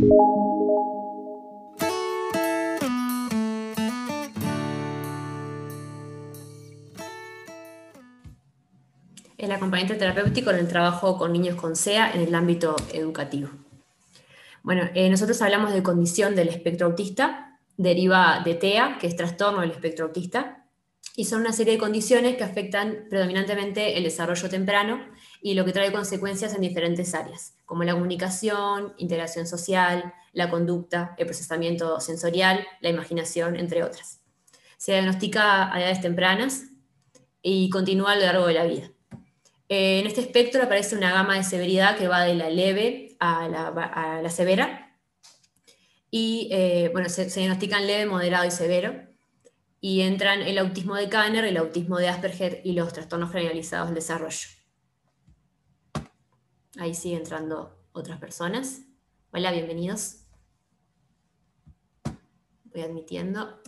El acompañamiento terapéutico en el trabajo con niños con SEA en el ámbito educativo. Bueno, eh, nosotros hablamos de condición del espectro autista, deriva de TEA, que es trastorno del espectro autista, y son una serie de condiciones que afectan predominantemente el desarrollo temprano y lo que trae consecuencias en diferentes áreas, como la comunicación, integración social, la conducta, el procesamiento sensorial, la imaginación, entre otras. Se diagnostica a edades tempranas y continúa a lo largo de la vida. En este espectro aparece una gama de severidad que va de la leve a la, severa. Y eh, bueno, se, diagnostican leve, moderado y severo. Y entran el autismo de Kanner, el autismo de Asperger y los trastornos generalizados del desarrollo. Ahí sigue entrando otras personas. Hola, bienvenidos. Voy admitiendo.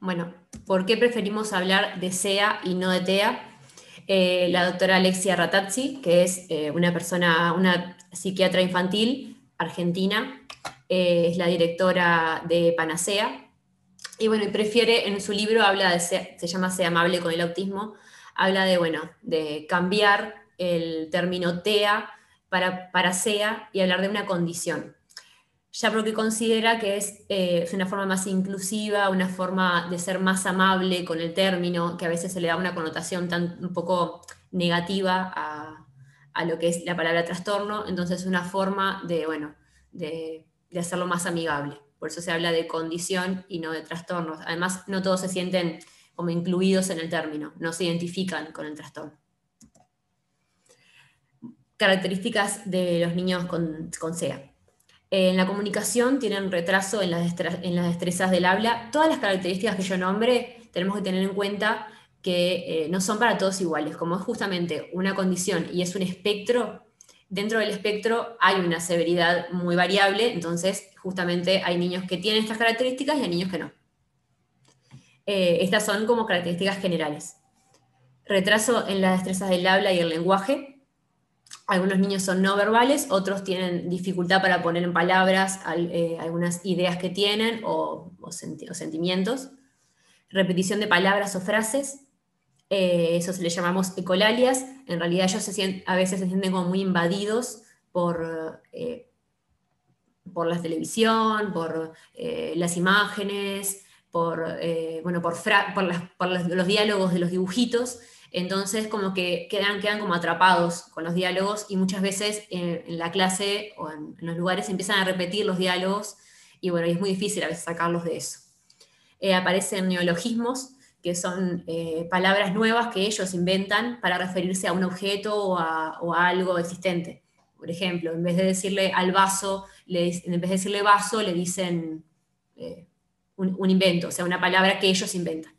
Bueno, ¿por qué preferimos hablar de SEA y no de TEA? Eh, la doctora Alexia Ratazzi, que es eh, una persona, una psiquiatra infantil argentina, eh, es la directora de Panacea. Y bueno, y prefiere, en su libro habla de, se llama Sea amable con el autismo, habla de, bueno, de cambiar el término TEA para, para SEA y hablar de una condición ya porque considera que eh, es, una forma más inclusiva, una forma de ser más amable con el término, que a veces se le da una connotación tan, un poco negativa a, lo que es la palabra trastorno, entonces es una forma de, bueno, de, hacerlo más amigable. Por eso se habla de condición y no de trastornos. Además, no todos se sienten como incluidos en el término, no se identifican con el trastorno. Características de los niños con, con SEA en la comunicación tienen retraso en las, destrezas del habla. Todas las características que yo nombre tenemos que tener en cuenta que eh, no son para todos iguales. Como es justamente una condición y es un espectro, dentro del espectro hay una severidad muy variable, entonces justamente hay niños que tienen estas características y hay niños que no. Eh, estas son como características generales. Retraso en las destrezas del habla y el lenguaje, algunos niños son no verbales, otros tienen dificultad para poner en palabras eh, algunas ideas que tienen o, sentimientos. Repetición de palabras o frases, eh, eso se le llamamos ecolalias. En realidad ellos a veces se sienten como muy invadidos por, eh, por la televisión, por las imágenes, por, bueno, por, los diálogos de los dibujitos entonces como que quedan, quedan como atrapados con los diálogos y muchas veces en, la clase o en, los lugares empiezan a repetir los diálogos y bueno, es muy difícil a veces sacarlos de eso. Eh, aparecen neologismos, que son eh, palabras nuevas que ellos inventan para referirse a un objeto o a, algo existente. Por ejemplo, en vez de decirle al vaso, le, en vez de decirle vaso, le dicen eh, un, invento, o sea, una palabra que ellos inventan.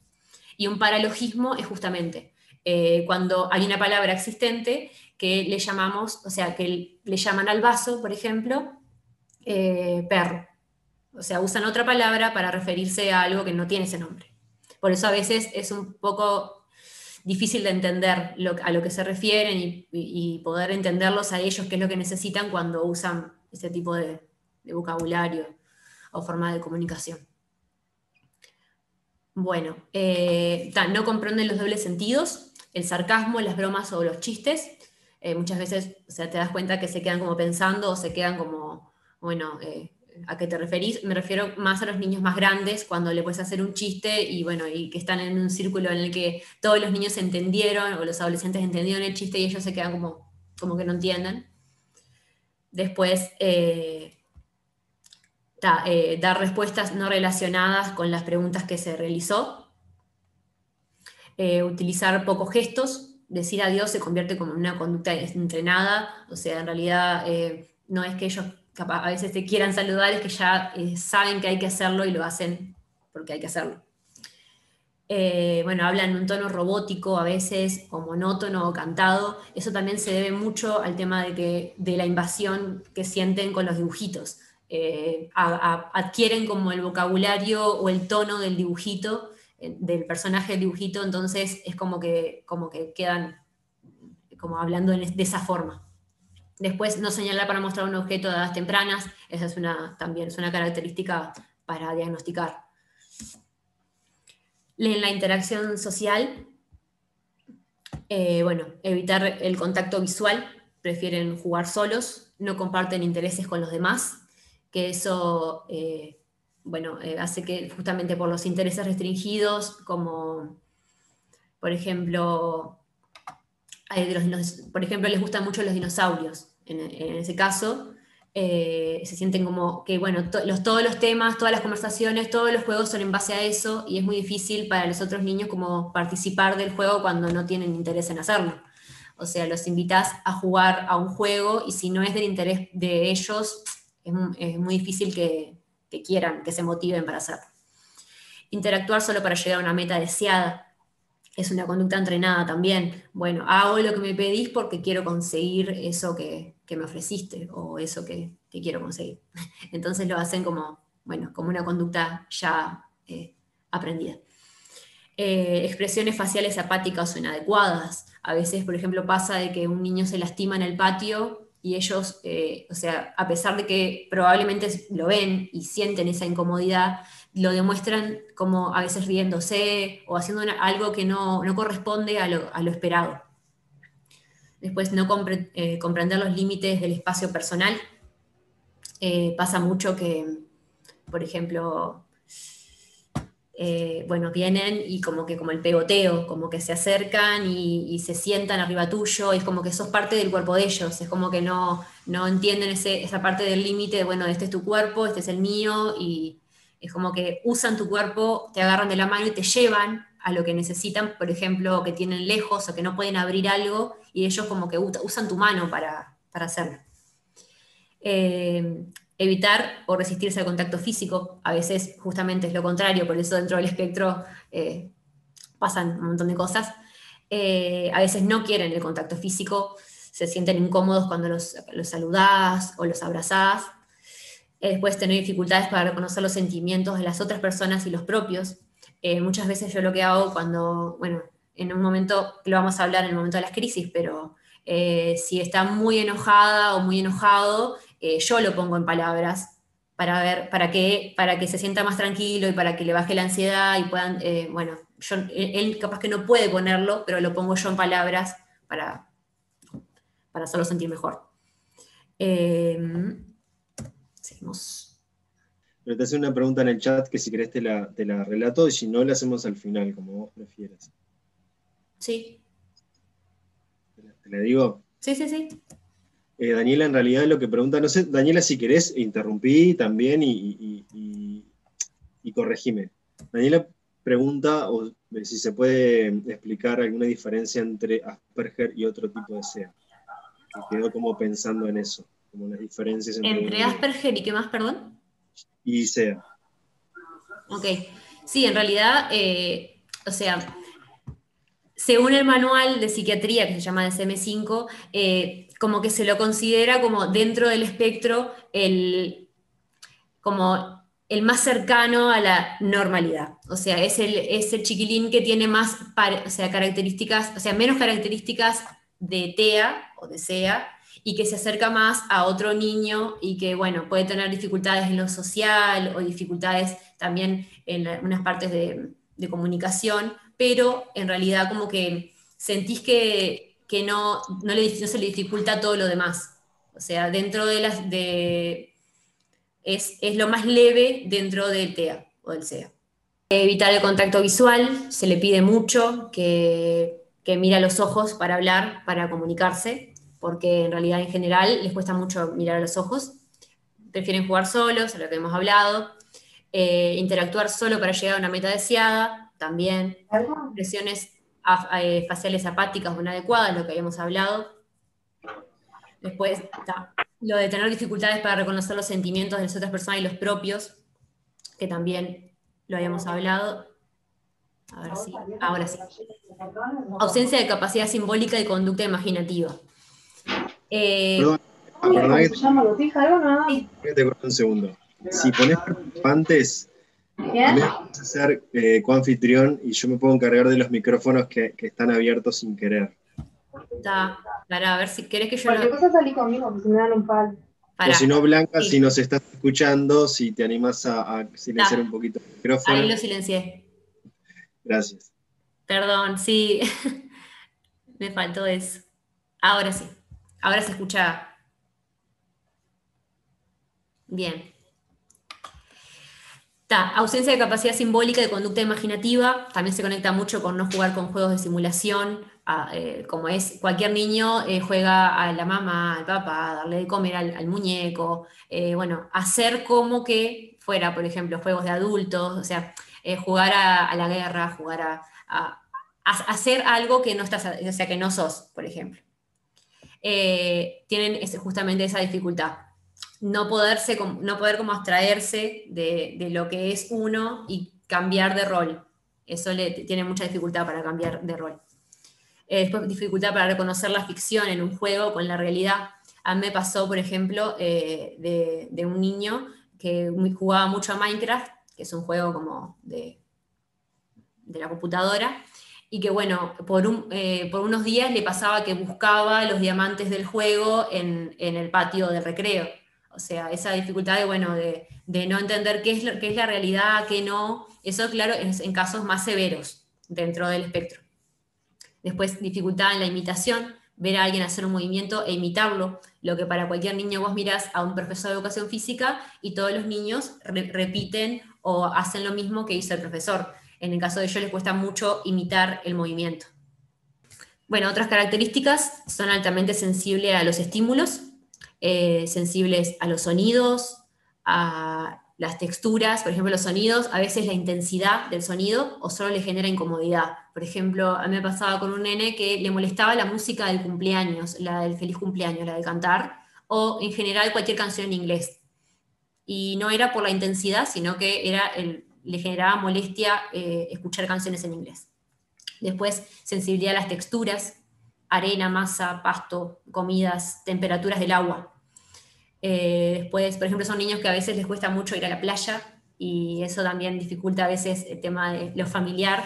Y un paralogismo es justamente eh, cuando hay una palabra existente que le llamamos, o sea, que le llaman al vaso, por ejemplo, perro. O sea, usan otra palabra para referirse a algo que no tiene ese nombre. Por eso a veces es un poco difícil de entender a lo que se refieren y, poder entenderlos a ellos qué es lo que necesitan cuando usan ese tipo de, vocabulario o forma de comunicación. Bueno, eh, no comprenden los dobles sentidos, el sarcasmo, las bromas o los chistes, eh, muchas veces o te das cuenta que se quedan como pensando o se quedan como, bueno, eh, ¿a qué te referís? Me refiero más a los niños más grandes, cuando le puedes hacer un chiste y bueno, y que están en un círculo en el que todos los niños entendieron o los adolescentes entendieron el chiste y ellos se quedan como, como que no entienden. Después, eh, dar respuestas no relacionadas con las preguntas que se realizó, eh, utilizar pocos gestos, decir adiós se convierte como una conducta entrenada, o sea, en realidad eh, no es que ellos a veces te quieran saludar, es que ya eh, saben que hay que hacerlo y lo hacen porque hay que hacerlo. bueno, hablan en un tono robótico a veces, o monótono o cantado. Eso también se debe mucho al tema de, que, de la invasión que sienten con los dibujitos. adquieren como el vocabulario o el tono del dibujito del personaje del dibujito, entonces es como que, como que quedan como hablando de esa forma. Después, no señalar para mostrar un objeto de edades tempranas, esa es una, también es una característica para diagnosticar. En la interacción social, eh, bueno, evitar el contacto visual, prefieren jugar solos, no comparten intereses con los demás, que eso, eh, bueno, eh, hace que justamente por los intereses restringidos, como por ejemplo, por ejemplo, les gustan mucho los dinosaurios. En, ese caso, eh, se sienten como que, bueno, los, todos los temas, todas las conversaciones, todos los juegos son en base a eso y es muy difícil para los otros niños como participar del juego cuando no tienen interés en hacerlo. O sea, los invitas a jugar a un juego y si no es del interés de ellos, es, muy difícil que, que quieran, que se motiven para hacerlo. Interactuar solo para llegar a una meta deseada es una conducta entrenada también. Bueno, hago lo que me pedís porque quiero conseguir eso que, me ofreciste o eso que, quiero conseguir. Entonces lo hacen como, bueno, como una conducta ya eh, aprendida. Eh, expresiones faciales apáticas o inadecuadas. A veces, por ejemplo, pasa de que un niño se lastima en el patio y ellos, eh, o sea, a pesar de que probablemente lo ven y sienten esa incomodidad, lo demuestran como a veces riéndose o haciendo algo que no, corresponde a lo, esperado. Después, no eh, comprender los límites del espacio personal. Eh, pasa mucho que, por ejemplo, eh, bueno, vienen y como que como el pegoteo, como que se acercan y, se sientan arriba tuyo, es como que sos parte del cuerpo de ellos, es como que no, no entienden esa parte del límite, bueno, este es tu cuerpo, este es el mío, y, es como que usan tu cuerpo, te agarran de la mano y te llevan a lo que necesitan, por ejemplo, que tienen lejos o que no pueden abrir algo, y ellos como que usan tu mano para, hacerlo. Eh, evitar o resistirse al contacto físico, a veces justamente es lo contrario, por eso dentro del espectro eh, pasan un montón de cosas. Eh, a veces no quieren el contacto físico, se sienten incómodos cuando los, los saludás o los abrazás, después tener dificultades para reconocer los sentimientos de las otras personas y los propios. Eh, muchas veces yo lo que hago cuando, bueno, en un momento, lo vamos a hablar en el momento de las crisis, pero eh, si está muy enojada o muy enojado, eh, yo lo pongo en palabras para ver, para que, para que se sienta más tranquilo y para que le baje la ansiedad y puedan, bueno, yo, él capaz que no puede ponerlo, pero lo pongo yo en palabras para, para hacerlo sentir mejor. Seguimos. Pero te hace una pregunta en el chat que si querés te la, relato y si no la hacemos al final, como vos prefieras. Sí. ¿Te la, digo? Sí, sí, sí. Eh, Daniela, en realidad lo que pregunta, no sé, Daniela, si querés, interrumpí también y, y, corregime. Daniela pregunta o, si se puede explicar alguna diferencia entre Asperger y otro tipo de SEA. quedó como pensando en eso como las diferencias entre... Asperger y qué más, perdón? Y SEA. Ok, sí, en realidad, eh, o sea, según el manual de psiquiatría que se llama DSM-5, eh, como que se lo considera como dentro del espectro el, como el más cercano a la normalidad. O sea, es el, es el chiquilín que tiene más o sea, características, o sea, menos características de TEA o de SEA y que se acerca más a otro niño y que, bueno, puede tener dificultades en lo social o dificultades también en unas partes de, comunicación, pero en realidad como que sentís que, no, no, le, se le dificulta todo lo demás. O sea, dentro de las... De, es, lo más leve dentro del TEA o del SEA. Evitar el contacto visual, se le pide mucho que, que mira los ojos para hablar, para comunicarse, porque en realidad en general les cuesta mucho mirar a los ojos. Prefieren jugar solos, a lo que hemos hablado. Eh, interactuar solo para llegar a una meta deseada, también. Presiones eh, faciales apáticas o inadecuadas, lo que habíamos hablado. Después está lo de tener dificultades para reconocer los sentimientos de las otras personas y los propios, que también lo habíamos hablado. A ver si, ahora sí. Ausencia de capacidad simbólica y conducta imaginativa. Eh, perdón, que te corto un segundo. Si pones participantes, vas a ser eh, coanfitrión y yo me puedo encargar de los micrófonos que, están abiertos sin querer. Para, a ver si querés que yo Cualquier cosa salí conmigo, porque si me dan un palo. O si no, Blanca, si nos estás escuchando, si te animas a, silenciar un poquito el micrófono. Ahí lo silencié. Gracias. Perdón, sí. me faltó eso. Ahora sí. Ahora se escucha. Bien. ausencia de capacidad simbólica de conducta imaginativa, también se conecta mucho con no jugar con juegos de simulación, eh, como es cualquier niño eh, juega a la mamá, al papá, darle de comer al, muñeco, eh, bueno, hacer como que fuera, por ejemplo, juegos de adultos, o sea, jugar a, la guerra, jugar a, a, hacer algo que no estás, o sea, que no sos, por ejemplo. Tienen justamente esa dificultad. No, poderse, no poder como abstraerse de, de lo que es uno y cambiar de rol. Eso le, tiene mucha dificultad para cambiar de rol. Eh, después dificultad para reconocer la ficción en un juego con la realidad. A mí me pasó, por ejemplo, eh, de, un niño que jugaba mucho a Minecraft, que es un juego como de, de la computadora, y que bueno, por, un, eh, por, unos días le pasaba que buscaba los diamantes del juego en, en, el patio de recreo. O sea, esa dificultad de, bueno, de, de no entender qué es, qué es la realidad, qué no, eso claro, es en casos más severos dentro del espectro. Después, dificultad en la imitación, ver a alguien hacer un movimiento e imitarlo, lo que para cualquier niño vos mirás a un profesor de educación física y todos los niños repiten o hacen lo mismo que hizo el profesor. En el caso de ellos les cuesta mucho imitar el movimiento. Bueno, otras características son altamente sensibles a los estímulos, eh, sensibles a los sonidos, a las texturas, por ejemplo, los sonidos, a veces la intensidad del sonido o solo le genera incomodidad. Por ejemplo, a mí me pasaba con un nene que le molestaba la música del cumpleaños, la del feliz cumpleaños, la de cantar, o en general cualquier canción en inglés. Y no era por la intensidad, sino que era el, le generaba molestia eh, escuchar canciones en inglés. Después, sensibilidad a las texturas, arena, masa, pasto, comidas, temperaturas del agua. Eh, después, por ejemplo, son niños que a veces les cuesta mucho ir a la playa y eso también dificulta a veces el tema de lo familiar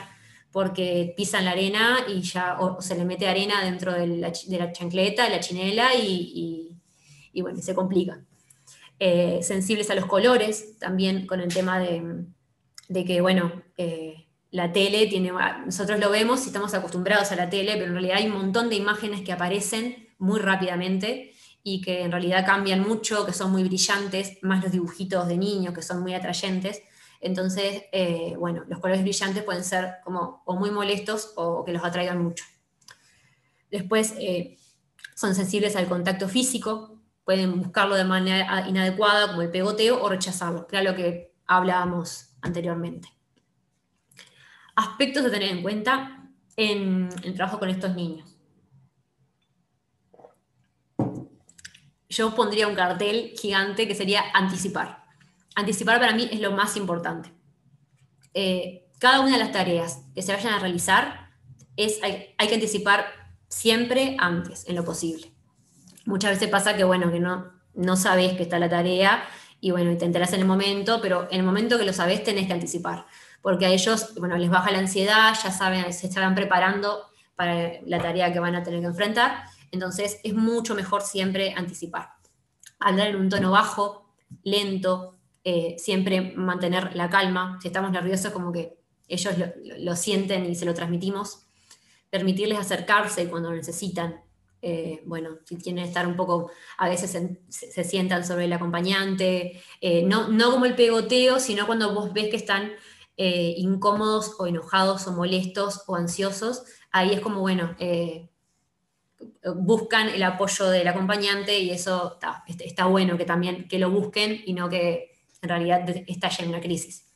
porque pisan la arena y ya se le mete arena dentro de la, chancleta, de la chinela y, bueno, se complica. Eh, sensibles a los colores, también con el tema de, que, bueno, eh, la tele tiene, nosotros lo vemos y estamos acostumbrados a la tele, pero en realidad hay un montón de imágenes que aparecen muy rápidamente y que en realidad cambian mucho, que son muy brillantes, más los dibujitos de niños que son muy atrayentes. Entonces, eh, bueno, los colores brillantes pueden ser como o muy molestos o que los atraigan mucho. Después, eh, son sensibles al contacto físico, pueden buscarlo de manera inadecuada, como el pegoteo, o rechazarlo, lo que hablábamos anteriormente. Aspectos a tener en cuenta en el trabajo con estos niños. yo pondría un cartel gigante que sería anticipar. Anticipar para mí es lo más importante. Eh, cada una de las tareas que se vayan a realizar, es, hay, que anticipar siempre antes, en lo posible. Muchas veces pasa que, bueno, que no, no sabes que está la tarea y, bueno, te enteras en el momento, pero en el momento que lo sabes tenés que anticipar, porque a ellos, bueno, les baja la ansiedad, ya saben, se están preparando para la tarea que van a tener que enfrentar entonces es mucho mejor siempre anticipar. Hablar en un tono bajo, lento, eh, siempre mantener la calma. Si estamos nerviosos, como que ellos lo, sienten y se lo transmitimos. Permitirles acercarse cuando lo necesitan. Eh, bueno, si quieren estar un poco, a veces se, sientan sobre el acompañante, eh, no, no, como el pegoteo, sino cuando vos ves que están incómodos o enojados o molestos o ansiosos, ahí es como, bueno, buscan el apoyo del acompañante y eso está, bueno que también que lo busquen y no que en realidad estallen en una crisis.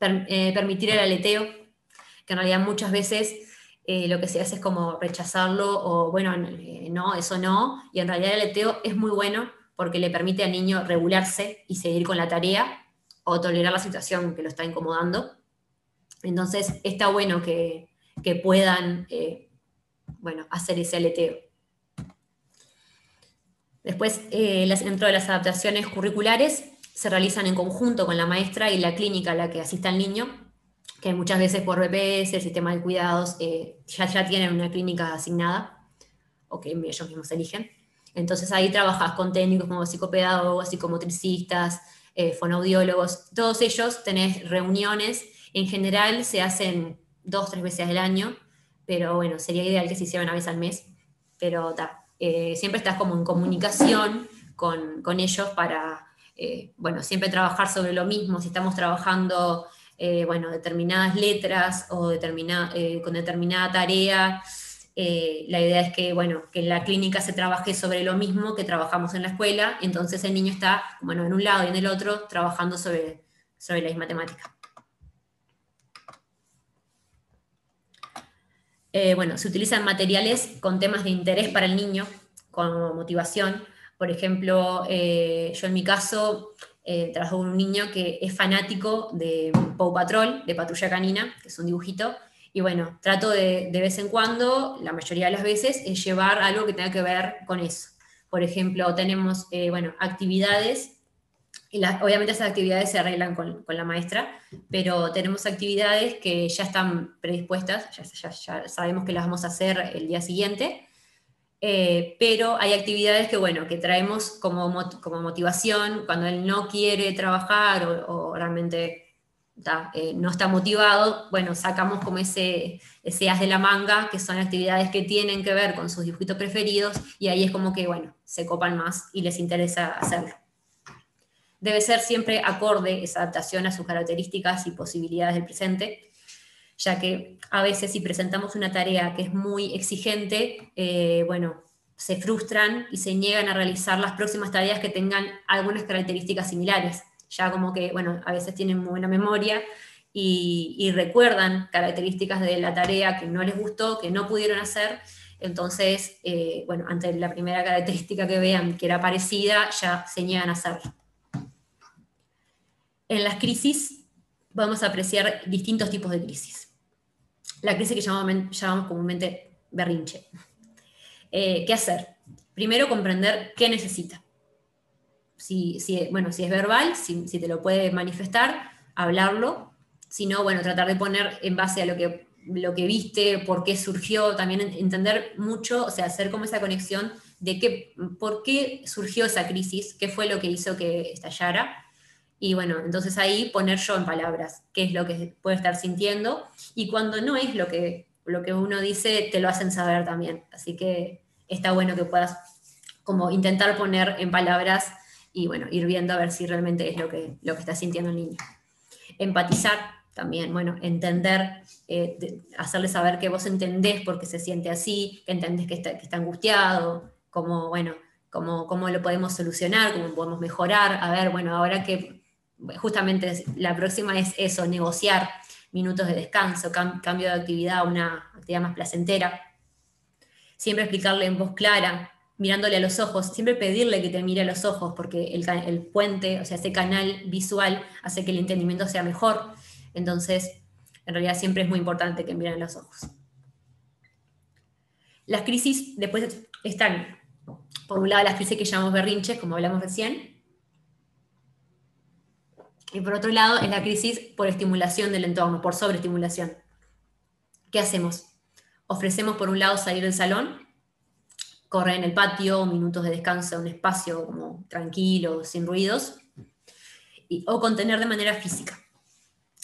Eh, permitir el aleteo, que en realidad muchas veces eh, lo que se hace es como rechazarlo o bueno, eh, no, eso no, y en realidad el aleteo es muy bueno porque le permite al niño regularse y seguir con la tarea o tolerar la situación que lo está incomodando. Entonces está bueno que, que puedan bueno, hacer ese aleteo. Después, eh, dentro de las adaptaciones curriculares, se realizan en conjunto con la maestra y la clínica a la que asista el niño, que muchas veces por BPS, el sistema de cuidados, eh, ya, ya tienen una clínica asignada. o que ellos mismos eligen. Entonces ahí trabajas con técnicos como psicopedagogos, psicomotricistas, eh, todos ellos tenés reuniones, en general se hacen dos, tres veces al año, pero bueno, sería ideal que se hiciera una vez al mes, pero eh, siempre estás como en comunicación con, con ellos para, eh, bueno, siempre trabajar sobre lo mismo, si estamos trabajando, eh, bueno, determinadas letras o determinada, con determinada tarea, la idea es que, bueno, que en la clínica se trabaje sobre lo mismo que trabajamos en la escuela, entonces el niño está, bueno, en un lado y en el otro trabajando sobre, sobre la misma temática. Eh, bueno, se utilizan materiales con temas de interés para el niño, con motivación. Por ejemplo, eh, yo en mi caso eh, con un niño que es fanático de Paw Patrol, de Patrulla Canina, que es un dibujito, y bueno, trato de, de vez en cuando, la mayoría de las veces, es llevar algo que tenga que ver con eso. Por ejemplo, tenemos, bueno, actividades. Obviamente esas actividades se arreglan con, la maestra, pero tenemos actividades que ya están predispuestas, ya, sabemos que las vamos a hacer el día siguiente, eh, pero hay actividades que, bueno, que traemos como, como motivación cuando él no quiere trabajar o, realmente eh, no está motivado, bueno, sacamos como ese, ese as de la manga, que son actividades que tienen que ver con sus dibujitos preferidos, y ahí es como que, bueno, se copan más y les interesa hacerlo. Debe ser siempre acorde esa adaptación a sus características y posibilidades del presente, ya que a veces si presentamos una tarea que es muy exigente, eh, bueno, se frustran y se niegan a realizar las próximas tareas que tengan algunas características similares, ya como que, bueno, a veces tienen muy buena memoria y, recuerdan características de la tarea que no les gustó, que no pudieron hacer, entonces, eh, bueno, ante la primera característica que vean que era parecida, ya se niegan a hacerlo. En las crisis vamos a apreciar distintos tipos de crisis. La crisis que llamamos, comúnmente berrinche. Eh, ¿Qué hacer? Primero, comprender qué necesita. Si, bueno, si es verbal, si, te lo puede manifestar, hablarlo. Si no, bueno, tratar de poner en base a lo que, lo que viste, por qué surgió, también entender mucho, o sea, hacer como esa conexión de qué, por qué surgió esa crisis, qué fue lo que hizo que estallara y bueno, entonces ahí poner yo en palabras qué es lo que puede estar sintiendo y cuando no es lo que, lo que uno dice, te lo hacen saber también. Así que está bueno que puedas como intentar poner en palabras y bueno, ir viendo a ver si realmente es lo que, lo que está sintiendo el niño. Empatizar también, bueno, entender, eh, hacerle saber que vos entendés por qué se siente así, que entendés que está, que está angustiado, como, bueno, cómo, cómo lo podemos solucionar, cómo podemos mejorar, a ver, bueno, ahora que justamente la próxima es eso, negociar minutos de descanso, cambio de actividad a una actividad más placentera. Siempre explicarle en voz clara, mirándole a los ojos, siempre pedirle que te mire a los ojos, porque el, puente, o sea, ese canal visual hace que el entendimiento sea mejor. Entonces, en realidad siempre es muy importante que miren a los ojos. Las crisis después están, por un lado, las crisis que llamamos berrinches, como hablamos recién, y por otro lado, es la crisis por estimulación del entorno, por sobreestimulación. ¿Qué hacemos? Ofrecemos por un lado salir del salón, correr en el patio, minutos de descanso, un espacio como tranquilo, sin ruidos, o contener de manera física.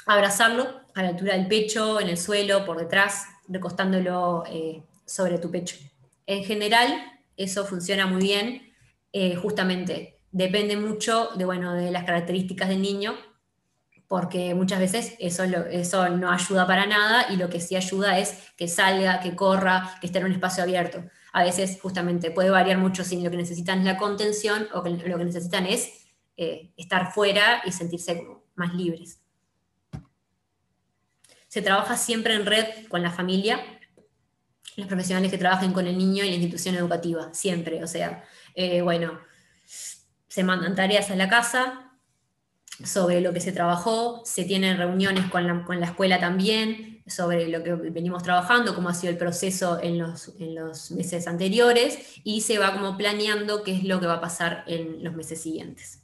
Abrazarlo a la altura del pecho, en el suelo, por detrás, recostándolo eh, sobre tu pecho. En general, eso funciona muy bien, eh, justamente depende mucho de, bueno, de las características del niño, porque muchas veces eso, eso no ayuda para nada y lo que sí ayuda es que salga, que corra, que esté en un espacio abierto. A veces justamente puede variar mucho si lo que necesitan es la contención o lo que necesitan es eh, estar fuera y sentirse más libres. Se trabaja siempre en red con la familia, los profesionales que trabajen con el niño y la institución educativa, siempre. O sea, eh, bueno, se mandan tareas a la casa sobre lo que se trabajó, se tienen reuniones con la, escuela también sobre lo que venimos trabajando, cómo ha sido el proceso en los, en los meses anteriores y se va como planeando qué es lo que va a pasar en los meses siguientes.